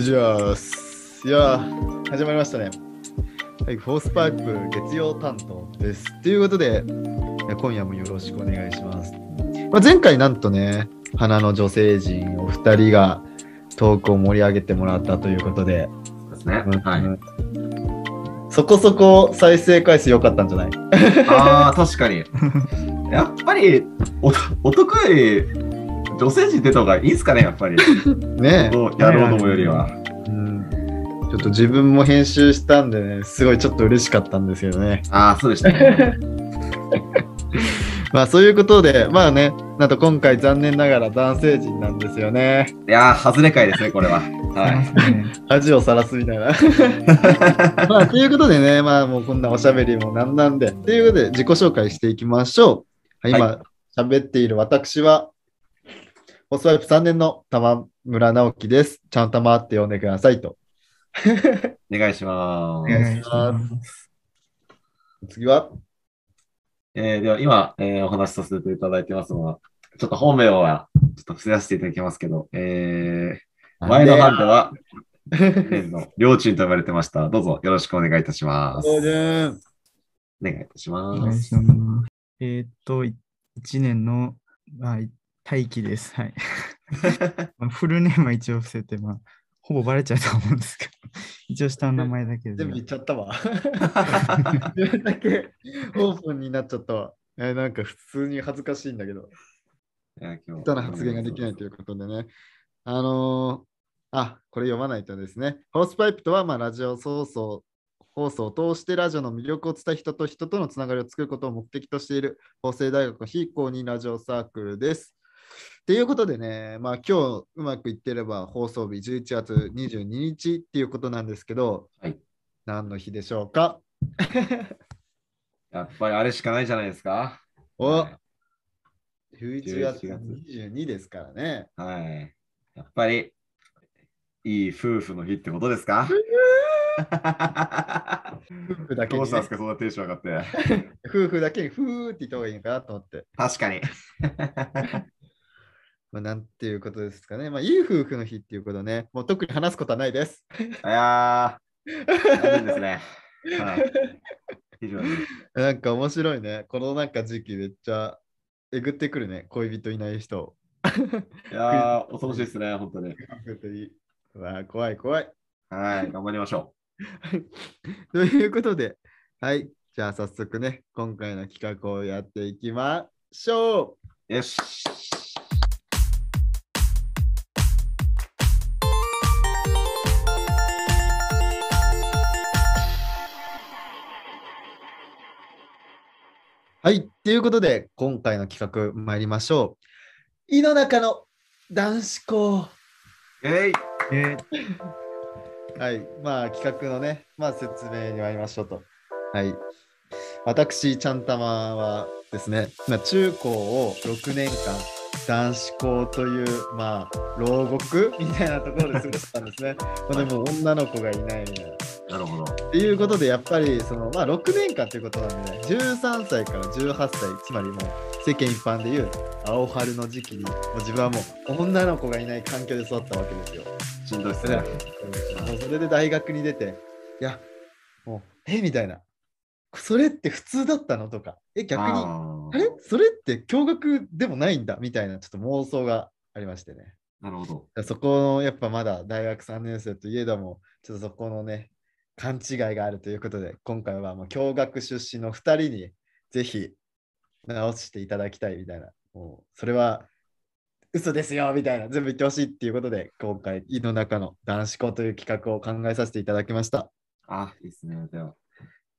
うじゃあす。いやー、始まりましたね。はい、フォースパイプ月曜担当です。ということで、今夜もよろしくお願いします。まあ、前回なんとね、花の女性陣お二人がトークを盛り上げてもらったということで、そうですね。うんはい。そこそこ再生回数良かったんじゃない？ああ、確かに。やっぱり、お男より女性陣出た方がいいですかね、やっぱり。ねこうやろうと思うよりは。うん、ちょっと自分も編集したんでね、すごいちょっと嬉しかったんですけどね。ああ、そうでしたね。まあそういうことで、まあね、なんと今回残念ながら男性陣なんですよね。いやー、外れ会ですね、これは。はい。恥をさらすみたいな。まあということでね、まあもうこんなおしゃべりもなんなんで、ということで自己紹介していきましょう。はい、は今喋っている私は、ホスワイプ3年の玉村直樹です。ちゃんたまって呼んでくださいと。お願いしまおす。願いします。次は、えーでは、今、えーお話しさせていただいてますのは、ちょっと本名は、ちょっと伏せさせていただきますけど、えー、前の班では、年の両チームと呼ばれてました。どうぞよろしくお願いいたします。お願いいたしおます。願いします。えーっと、1年の、まあ、大輝です。はい。ま あフルネームは一応伏せて、まあ、ほぼバレちゃうと思うんですけど、一応下の名前だけで。全部言っちゃったわ。自分だけオープンになっちゃったわ。えーなんか普通に恥ずかしいんだけど、いや今日人の発言ができないということでね。あのーあ、これ読まないとですね。ホースパイプとは、まあ、ラジオ放送放送を通してラジオの魅力を伝え人と人とのつながりを作ることを目的としている法政大学非公認ラジオサークルです。ということでね、まあ今日うまくいってれば放送日11月22日っていうことなんですけど、はい何の日でしょうか？やっぱりあれしかないじゃないですか。おは11月11月22ですからね。い。はいやっぱり、いい夫婦の日ってことですか？夫婦だけに、ねどうしたんです、か、そんなテンション上がって。夫婦だけにふーって言った方がいいのかなと思って。確かに。まあ、なんていうことですかね。まあ、いい夫婦の日っていうことね。もう特に話すことはないです。いやー、残念ですね。はい。非常に。なんか面白いね。このなんか時期めっちゃえぐってくるね。恋人いない人を。いやー、恐ろしいですね、本当に。わ怖い怖い。はい、頑張りましょ ということで、はい。じゃあ早速ね、今回の企画をやっていきましょう。う。よし。はい。ということで、今回の企画参りましょう。井の中の男子校。えい。えはい。まあ、企画のね、まあ、説明に参りましょうと。はい。私、ちゃんたまはですね、まあ、中高を6年間、男子校という、まあ、牢獄みたいなところで過ごしたんですね。まあでも、女の子がいないみたいな。なるほど。っていうことで、やっぱりその、まあ、6年間ということなんでね、13歳から18歳、つまりもう世間一般でいう青春の時期に、もう自分はもう女の子がいない環境で育ったわけですよ。しんどいっすね。もうそれで大学に出て、いや、もう、えみたいな。それって普通だったの？とか、え、逆に、あれ？それって驚愕でもないんだ？みたいなちょっと妄想がありましてね。なるほど。そこのやっぱまだ大学3年生といえども、ちょっとそこのね、勘違いがあるということで、今回はもう共学出身の2人にぜひ直していただきたいみたいな、もうそれは嘘ですよみたいな、全部言ってほしいっていうことで、今回、井の中の男子校という企画を考えさせていただきました。あ、いいっすね。では、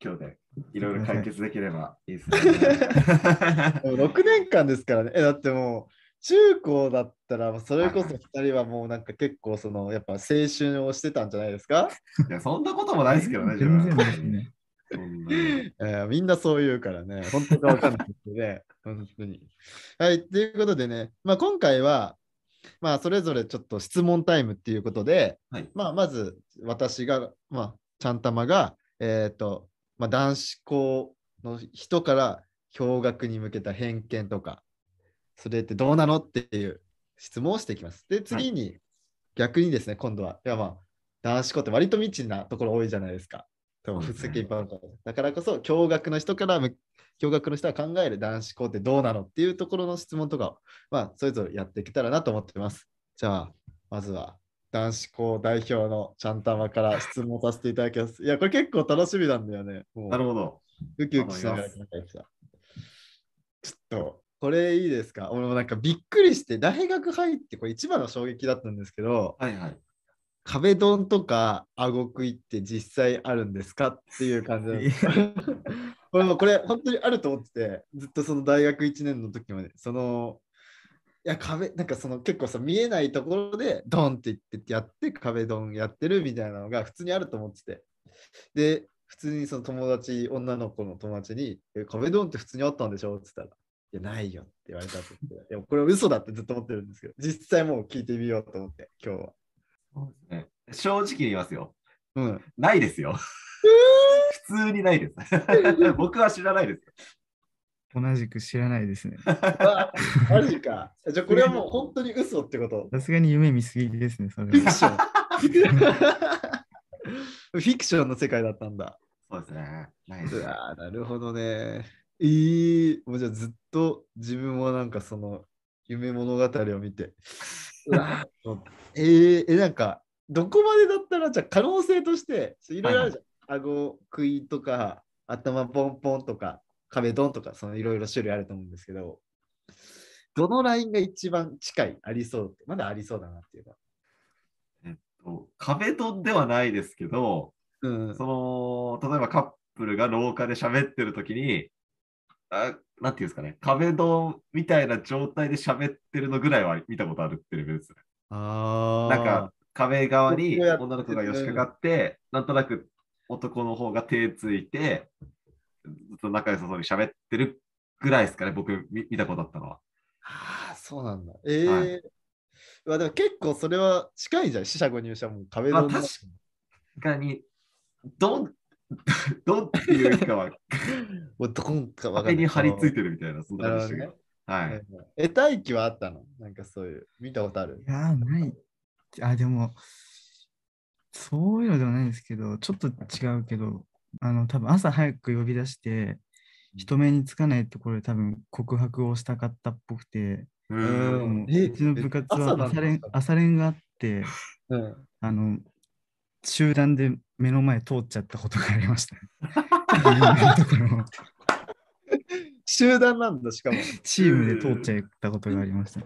今日でいろいろ解決できればいいっすね。もう6年間ですからね、えだってもう中高だったら、それこそ2人はもうなんか結構そのやっぱ青春をしてたんじゃないですか？いや、そんなこともないですけどね、自分全然ですね。そんなえー みんなそう言うからね、本当かわかんないですけどね、本当に。はい、ということでね、まあ、今回は、まあ、それぞれちょっと質問タイムっていうことで、はい。まあ、まず私が、まあ、ちゃんたまが、えっ、と、まあ、男子校の人から驚愕に向けた偏見とか、それってどうなのっていう質問をしていきます。で、次に、逆にですね、今度は、いやまあ、男子校って割と未知なところ多いじゃないですか。多分普通一般の方だからこそ、共学の人からむ、共学の人が考える男子校ってどうなのっていうところの質問とかを、まあ、それぞれやっていけたらなと思ってます。じゃあ、まずは、男子校代表のちゃんたまから質問させていただきます。いや、これ結構楽しみなんだよね。なるほど。ウキウキしながら考えてた。ちょっと、これいいですか？俺もなんかびっくりして、大学入って、これ一番の衝撃だったんですけど、はいはい。壁ドンとか顎食いって実際あるんですかっていう感じです。俺もこれ本当にあると思ってて、ずっとその大学1年の時まで、その、いや壁、なんかその結構さ、見えないところでドンって言ってやって、壁ドンやってるみたいなのが普通にあると思ってて。で、普通にその友達、女の子の友達に、え壁ドンって普通にあったんでしょ？って言ったら、いや、ないよって言われたって言って。いや、これは嘘だってずっと思ってるんですけど、実際もう聞いてみようと思って、今日は。そうですね。正直に言いますよ。うん。ないですよ。普通にないです。僕は知らないです。同じく知らないですね。あマジか。じゃあこれはもう本当に嘘ってこと？さすがに夢見すぎですね、それフィクは。ション。フィクションの世界だったんだ。そうですね。ないですう。わーなるほどね。えー、もうじゃあずっと自分はなんかその夢物語を見て。えー、え、なんかどこまでだったらじゃあ可能性としていろいろあるじゃん。顎食いとか頭ポンポンとか壁ドンとかそのいろいろ種類あると思うんですけど、どのラインが一番近いありそうってまだありそうだなっていうか。えっと、壁ドンではないですけど、うん。その、例えばカップルが廊下で喋ってる時に、あなんていうんですかね、壁ドンみたいな状態で喋ってるのぐらいは見たことあるってレベルですね。ああ。なんか壁側に女の子が寄しかかって、なんとなく男の方が手ついて、ずっと仲良さそうに喋ってるぐらいですかね、僕見見たことあったのは。ああ、そうなんだ。ええはまあでも結構それは近いじゃん、四捨五入社も壁ドンだまあ確かに、どん、どんっていうかは、もうどこんかわかんない壁に張り付いてるみたいな、そんな感じでしたけど。はい。うんえ、大気はあったの？なんかそういう、見たことある？いやー、ない。あ、でも、そういうのではないんですけど、ちょっと違うけど、あの、多分朝早く呼び出して、人目につかないところで多分告白をしたかったっぽくて、うちの部活は朝練朝練があって、うん。あの、集団で目の前通っちゃったことがありました。集団なんだ、しかも。チームで通っちゃったことがありました。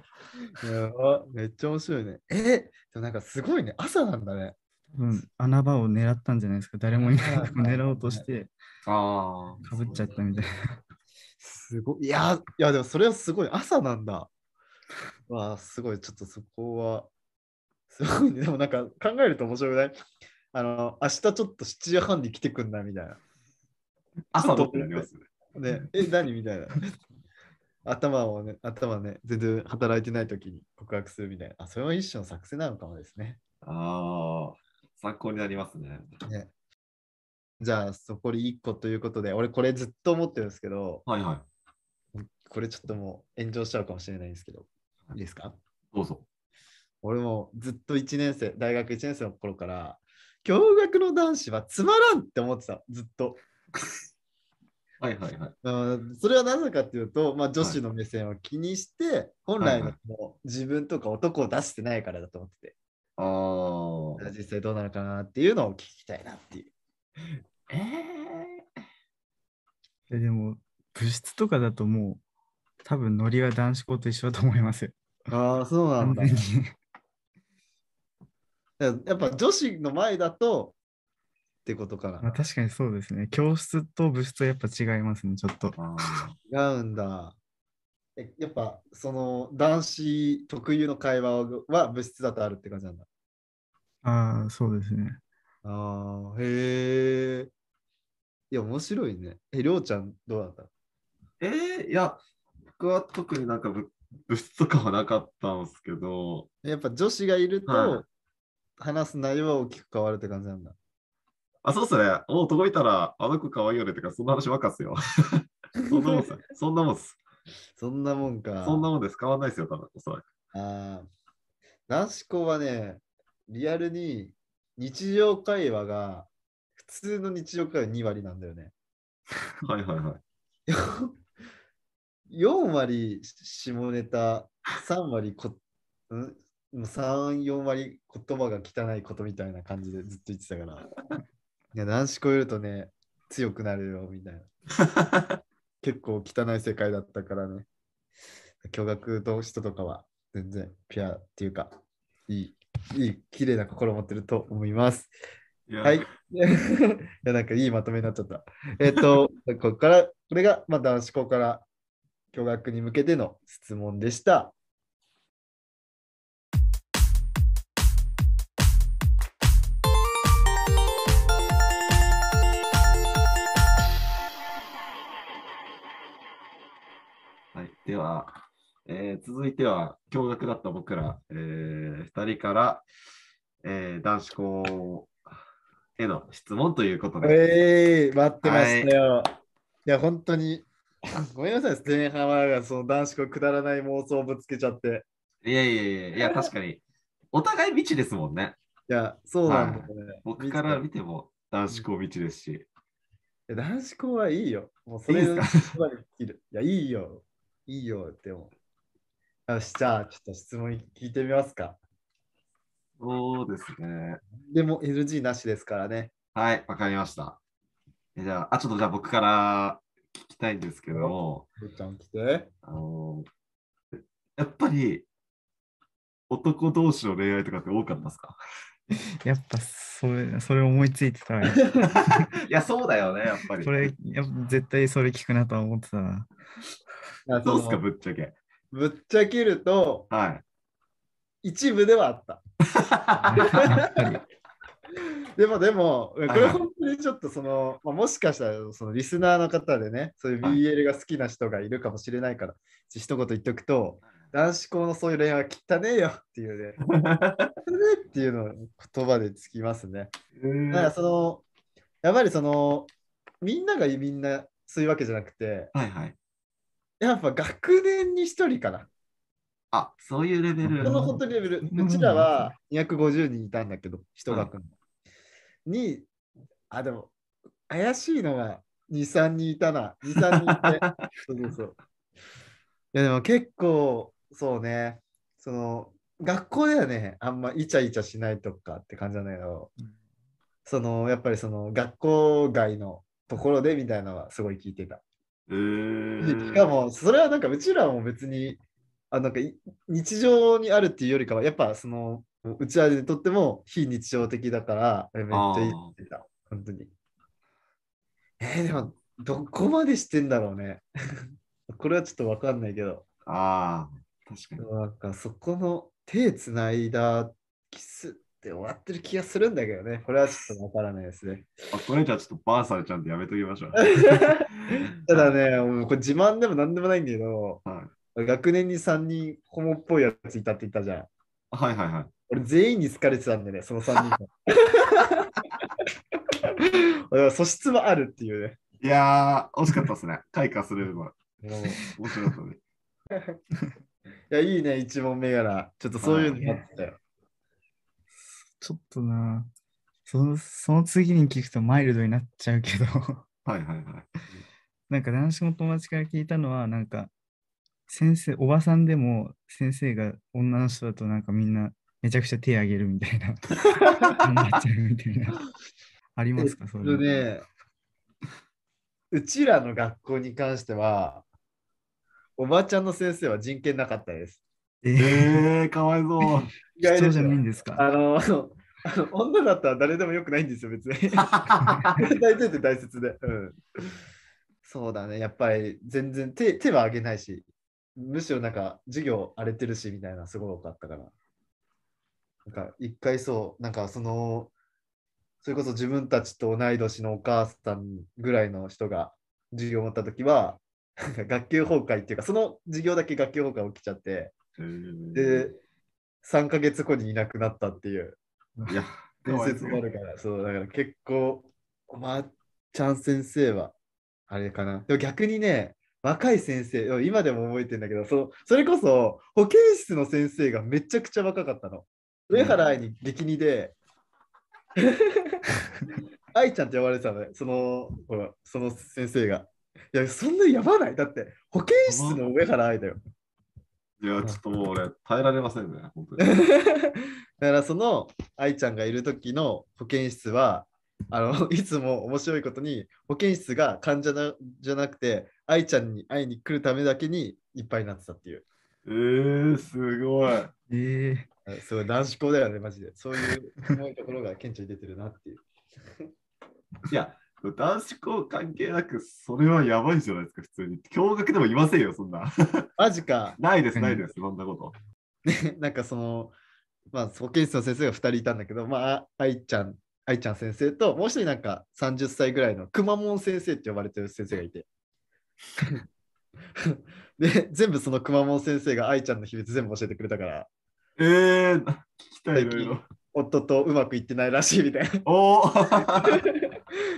やばめっちゃ面白いね。えでもなんかすごいね。朝なんだね。多分穴場を狙ったんじゃないですか。誰もいないとこ狙おうとして、ああ。かぶっちゃったみたいな。すごい。いや、いやでもそれはすごい。朝なんだ。わあ、すごい。ちょっとそこは。すごいね。でもなんか考えると面白くない？あの、明日ちょっと7時半に来てくんない？みたいな。朝のってなりますね。ね、え、何？みたいな。頭をね、頭ね、全然働いてない時に告白するみたいな。あ、それは一種の作戦なのかもですね。ああ。参考になりますね。ねじゃあ、残り1個ということで、俺これずっと思ってるんですけど、はいはい。これちょっともう炎上しちゃうかもしれないんですけど、いいですか？どうぞ。俺もずっと1年生、大学1年生の頃から、共学の男子はつまらんって思ってた、ずっと。はいはいはい。うんそれはなぜかっていうと、まあ、女子の目線を気にして、本来の自分とか男を出してないからだと思ってて、ああ。実際どうなのかなっていうのを聞きたいなっていう。えええでも、部室とかだともう、多分ノリは男子校と一緒だと思いますよ。ああ、そうなんだ。完全にやっぱ女子の前だとってことかまあ、な。確かにそうですね。教室と部室はやっぱ違いますね、ちょっと。あ違うんだ。えやっぱその男子特有の会話は物質だとあるって感じなんだ。ああ、そうですね。ああ、へえ。いや、面白いね。え、りょうちゃんどうだった？ーえー、いや、僕は特になんかぶ物質とかはなかったんですけど、やっぱ女子がいると、はい話す内容は大きく変わるって感じなんだ。あ、そうっすね。もう男いたら、あの子可愛いよねってか、そんな話ばっかっすよ。そんなもんっす。そんなもんっす。そんなもんか。そんなもんです。変わんないですよ、多分、おそらく。ああ。男子校はね、リアルに日常会話が普通の日常会話2割なんだよね。はいはいはい。4割下ネタ、3割こ、う3、4割言葉が汚いことみたいな感じでずっと言ってたから。いや、男子超えるとね、強くなるよみたいな。結構汚い世界だったからね。驚愕の人とかは全然ピュアっていうか、いい、いい、綺麗な心を持ってると思います。いやはい。いや、なんかいいまとめになっちゃった。えっと、ここから、これが、まあ、男子校から教学に向けての質問でした。はい、では、えー続いては、驚愕だった僕ら、えー、2人から、えー男子校への質問ということで、えー、待ってましたよ。い、や、本当に、ごめんなさい、前半はその男子校くだらない妄想をぶつけちゃって。いやいやいやいや、確かに、お互い未知ですもんね。いや、そうなんだよね。僕から見ても男子校未知ですし。男子校はいいよ。もうそれいいですか？いや、いいよ。いいよ、でも。よし、じゃあ、ちょっと質問聞いてみますか。そうですね。でも NG なしですからね。はい、わかりました。えじゃあ、あ、ちょっとじゃあ僕から聞きたいんですけども、ちゃん来て。あのやっぱり男同士の恋愛とかって多かったですか？やっぱそれ、それ思いついてたわよ。いや、そうだよね、やっぱり。それ、やっぱ絶対それ聞くなとは思ってたな。どうですか、ぶっちゃけ。ぶっちゃけると、はい。一部ではあった。でも、でも、こいれ本当にちょっとその、まあ、もしかしたらそのリスナーの方でね、そういうはい BL が好きな人がいるかもしれないから、一言言っておくと、男子校のそういう恋愛は汚ねえよっていうね、汚ねえっていうのを言葉でつきますね。だからその、やっぱりその、みんながみんなそういうわけじゃなくて、はいはい。やっぱ学年に一人かな。あ、そういうレベル。この本当にレベル。うんうちらは250人いたんだけど、一学の。に、あ、でも、怪しいのが2、3人いたな。2、3人いて。そうそう。いや、でも結構、そうね、その、学校ではね、あんまイチャイチャしないとかって感じなんだけど、その、やっぱりその、学校外のところでみたいなのはすごい聞いてた。えー、しかも、それはなんかうちらも別に、あなんかい日常にあるっていうよりかは、やっぱその、うちらにとっても非日常的だから、えめっちゃいいって言ってた、本当に。えーでも、どこまでしてんだろうね。これはちょっとわかんないけど、ああ、確かに。なんかそこの手つないだキスって終わってる気がするんだけどね。これはちょっとわからないですね。あこれじゃあちょっとバーサルちゃんとやめときましょう。ただね、もうこれ自慢でもなんでもないんだけど、はい、学年に3人ホモっぽいやついたって言ったじゃん。はいはいはい。俺全員に好かれてたんでね、その3人が。素質もあるっていうね。いやー、惜しかったですね。開花するの。もうい面白かったね。や、いいね、一問目柄。ちょっとそういうのあったよ。ちょっとな、そのその次に聞くとマイルドになっちゃうけど、はいはいはい。なんか男子の友達から聞いたのは、なんか、先生、おばさんでも先生が女の人だとなんかみんなめちゃくちゃ手あげるみたいな、頑張っちゃうみたいな。ありますか、そ。れね、うちらの学校に関しては、おばちゃんの先生は人権なかったです。えー、えー、かわいそう。意外でじゃないんですか？あの、あのあの女だったら誰でもよくないんですよ、別に。大前提大切で、うん。そうだね、やっぱり全然手手は挙げないし、むしろなんか授業荒れてるしみたいなすごい多かったから。なんか一回そう、なんかその、それこそ自分たちと同い年のお母さんぐらいの人が授業を持ったときは、学級崩壊っていうか、その授業だけ学級崩壊起きちゃって、えーで、3ヶ月後にいなくなったっていう。いや、か伝説もあるから、そう、だから結構、おばあちゃん先生は、あれかな。でも逆にね、若い先生、今でも覚えてるんだけど、そそれこそ保健室の先生がめちゃくちゃ若かったの。上原愛に激似で、愛ちゃんって呼ばれてたのね、その、ほら、その先生が。いや、そんなやばない。だって、保健室の上原愛だよ。いや、ちょっともう俺、耐えられませんね、本当に。だからその愛ちゃんがいる時の保健室はあの いつも面白いことに保健室が患者なじゃなくて愛ちゃんに会いに来るためだけにいっぱいになってたっていう。えー、すごい。ええあすごい男子校だよねマジで。そういうところが顕著に出てるなっていう。いや、男子校関係なく、それはやばいじゃないですか、普通に。驚愕でもいませんよ、そんな。マジかないです、うんないです、そんなこと。なんかそのまあ保健室の先生が2人いたんだけどまああ愛ちゃん愛ちゃん先生ともう一人なんか30歳ぐらいのくまモン先生って呼ばれてる先生がいて で全部そのくまモン先生が愛ちゃんの秘密全部教えてくれたからえー、聞きたい、いろいろ。夫とうまくいってないらしいみたいなおー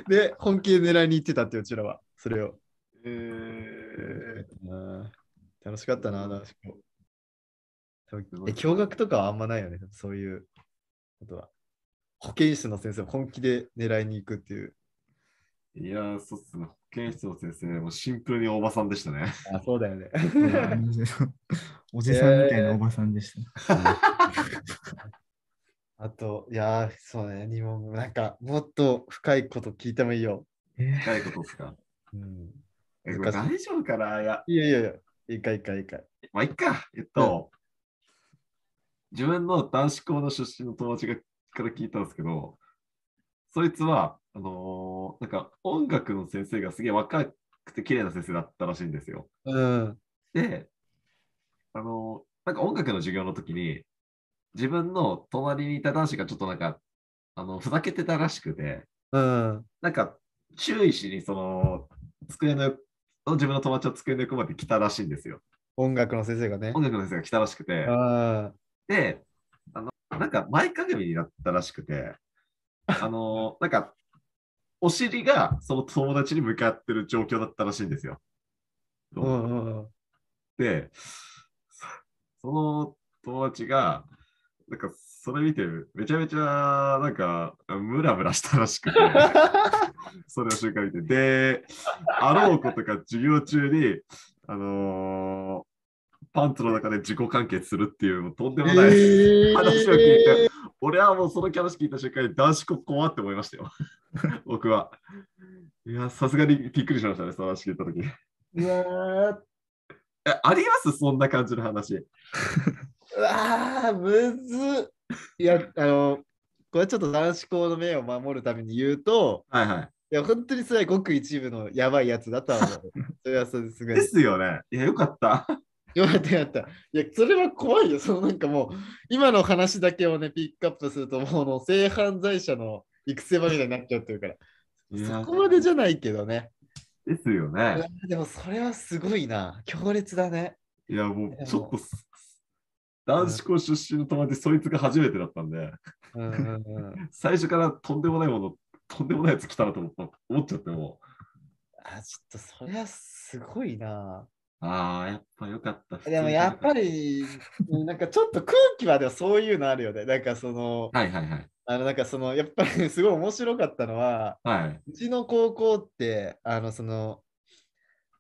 で本気で狙いに行ってたってうちらは。それを、えー、うん。楽しかったな男子校多分すごいえ驚愕とかはあんまないよね。そういうことは。保健室の先生を本気で狙いに行くっていう。いやー、そうっすね。保健室の先生、もうシンプルにおばさんでしたね。あそうだよね。おじさんみたいなおばさんでした。あと、いやー、そうね、にも、なんか、もっと深いこと聞いてもいいよ。えー深いことですか？うん、えこれ大丈夫かな？いや、いやいやいや、いいかいいかいいか。まあ、いっか。えっと、自分の男子校の出身の友達がから聞いたんですけど、そいつは、あのーなんか音楽の先生がすげえ若くて綺麗な先生だったらしいんですよ。うん。で、あのーなんか音楽の授業の時に、自分の隣にいた男子がちょっとなんか、あの、ふざけてたらしくて、うん。なんか注意しにその、机の、自分の友達を机の横まで来たらしいんですよ。音楽の先生がね音。楽の先生が来たらしくて、あで、あの、なんか前かがみになったらしくて、あの、なんか、お尻がその友達に向かってる状況だったらしいんですよ。あ。うんうんうん。で、そその友達が、なんか、それ見て、めちゃめちゃ、なんか、ムラムラしたらしくて、それの瞬間見て。で、あろうことか授業中に、あのーパンツの中で自己完結するっていう、もうとんでもない、えー話を聞いて俺はもうその話聞いた瞬間に男子校怖って思いましたよ。僕は。いや、さすがにびっくりしましたね、その話聞いたとき。え、あります？そんな感じの話。うわー、むずっ。いや、あの、これちょっと男子校の名を守るために言うと、はいはい。いや、本当にそれはごく一部のやばいやつだとは思う。それはそうですごいで。すよね。いや、よかった。よかったよかった。いや、それは怖いよ。そのなんかもう、今の話だけをね、ピックアップすると、もうの性犯罪者の育成場みたいになっちゃうっていうから。そこまでじゃないけどね。ですよね。でもそれはすごいな。強烈だね。いや、もうちょっ男子校出身の友達、そいつが初めてだったんで。最初からとんでもないもの、とんでもないやつ来たなと思った思っちゃってもあ、ちょっとそれはすごいな。う、ああ、やっぱよかった。でもやっぱり。り、なんかちょっと空気はでもそういうのあるよね。なんかその、はいはいはい。あのなんかその、やっぱりすごい面白かったのは、はい。うちの高校って、あのその、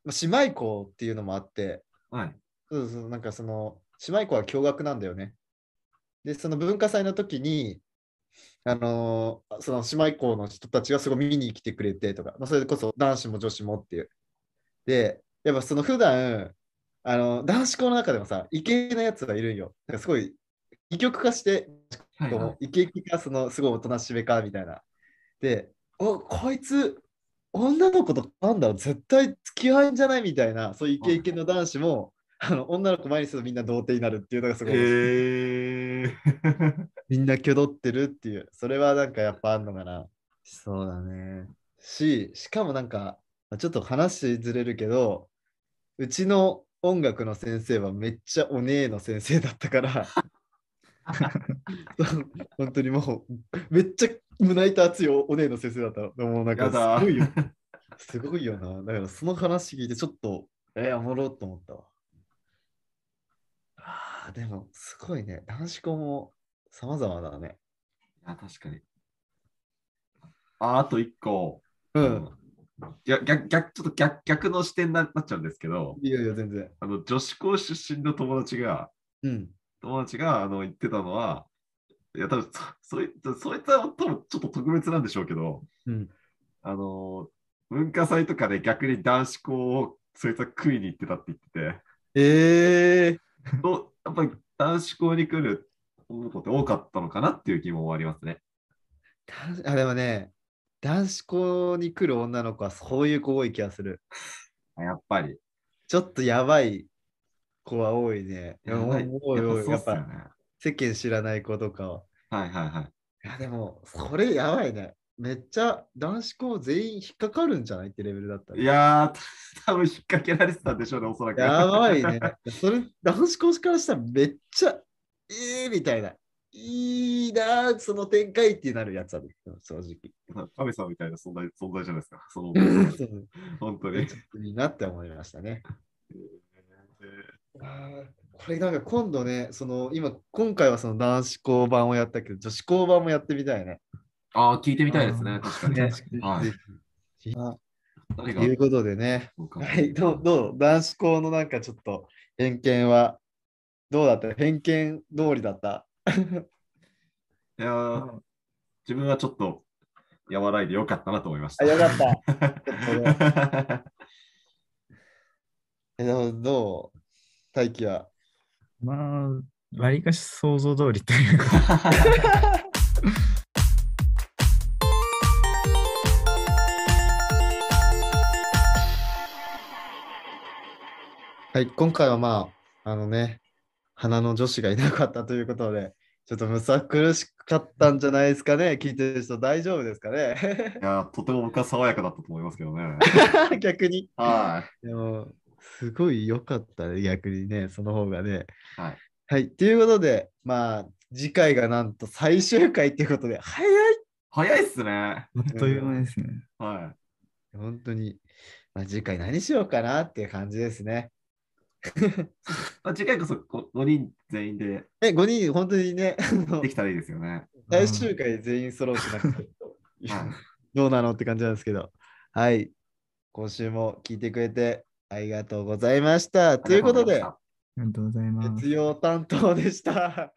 まあ姉妹校っていうのもあって、はい。そうそう、なんかその、姉妹校は共学なんだよね。で、その文化祭の時に、あのーその姉妹校の人たちがすごい見に来てくれてとか、まあ、それこそ男子も女子もっていう。で、やっぱその普段、あの男子校の中でもさ、イケイケなやつがいるんよ。なんかすごい、異曲化して、はいはい、イケイケか、そのすごいおとなしめかみたいな。で、お、こいつ、女の子となんだろう、絶対付き合いんじゃないみたいな、そういうイケイケの男子も、あの女の子前にするとみんな童貞になるっていうのがすごい、へえー。みんな挙動ってるっていう、それはなんかやっぱあんのかな。そうだね。し、しかもなんか、ちょっと話ずれるけど、うちの音楽の先生はめっちゃお姉の先生だったから、本当にもう、めっちゃ胸板熱いおお姉の先生だったの。でもなんかすごいよ。すごいよな。だからその話聞いてちょっと、えー、おもろっと思ったわ。でもすごいね。男子校も様々だね。あ確かに。ああと一個。うん。逆逆逆ちょっと逆逆の視点にななっちゃうんですけど、いやいや、全然。あの女子校出身の友達が、うん。友達があの言ってたのは、いや、多分そそいつそいつは多分ちょっと特別なんでしょうけど、うん。あの、文化祭とかで逆に男子校をそいつは食いに行ってたって言ってええて、とやっぱり男子校に来る女の子って多かったのかなっていう疑問はありますね。あ、でもね、男子校に来る女の子はそういう子多い気がする。あやっぱり。ちょっとやばい子は多いね。やばい多い多い。やっぱ。世間知らない子とかは。はいはいはい。いや、でも、それやばいね。めっちゃ男子校全員引っかかるんじゃないってレベルだったら。いやー、た 多分引っ掛けられてたんでしょうね、おそらく。やばいね。それ、男子校からしたらめっちゃ、ええみたいな。いいなあ、その展開ってなるやつだね、正直。神様みたいな存在存在じゃないですか。その 本当に。いいなって思いましたね。これなんか今度ね、その今、今回はその男子校版をやったけど、女子校版もやってみたいね。ああ、聞いてみたいですね、確かに。ということでね、はい、どうどう男子校のなんかちょっと偏見はどうだった？偏見通りだった？いやー自分はちょっと和らいでよかったなと思いました。あ、よかった。えどう？大輝は？まあ、わりかし想像通りというか、はい、今回はまあ、あのね、花の女子がいなかったということで、ちょっとむさ苦しかったんじゃないですかね。聞いてる人大丈夫ですかねいやーとても僕は爽やかだったと思いますけどね。逆に。はでも、すごい良かったね、逆にね、その方がね。い。はい。はい、ということで、まあ、次回がなんと最終回ということで、早い早いっすね。あっという間ですね。は本当に、まあ、次回何しようかなっていう感じですね。い。まあ、次回こそ5人全員でえ、5人、本当にね、できたらいいですよね。最終回全員揃ってなくて、はい。どうなのって感じなんですけど、はい、今週も聞いてくれてありがとうございました。ということで、ありがとうございます。月曜担当でした。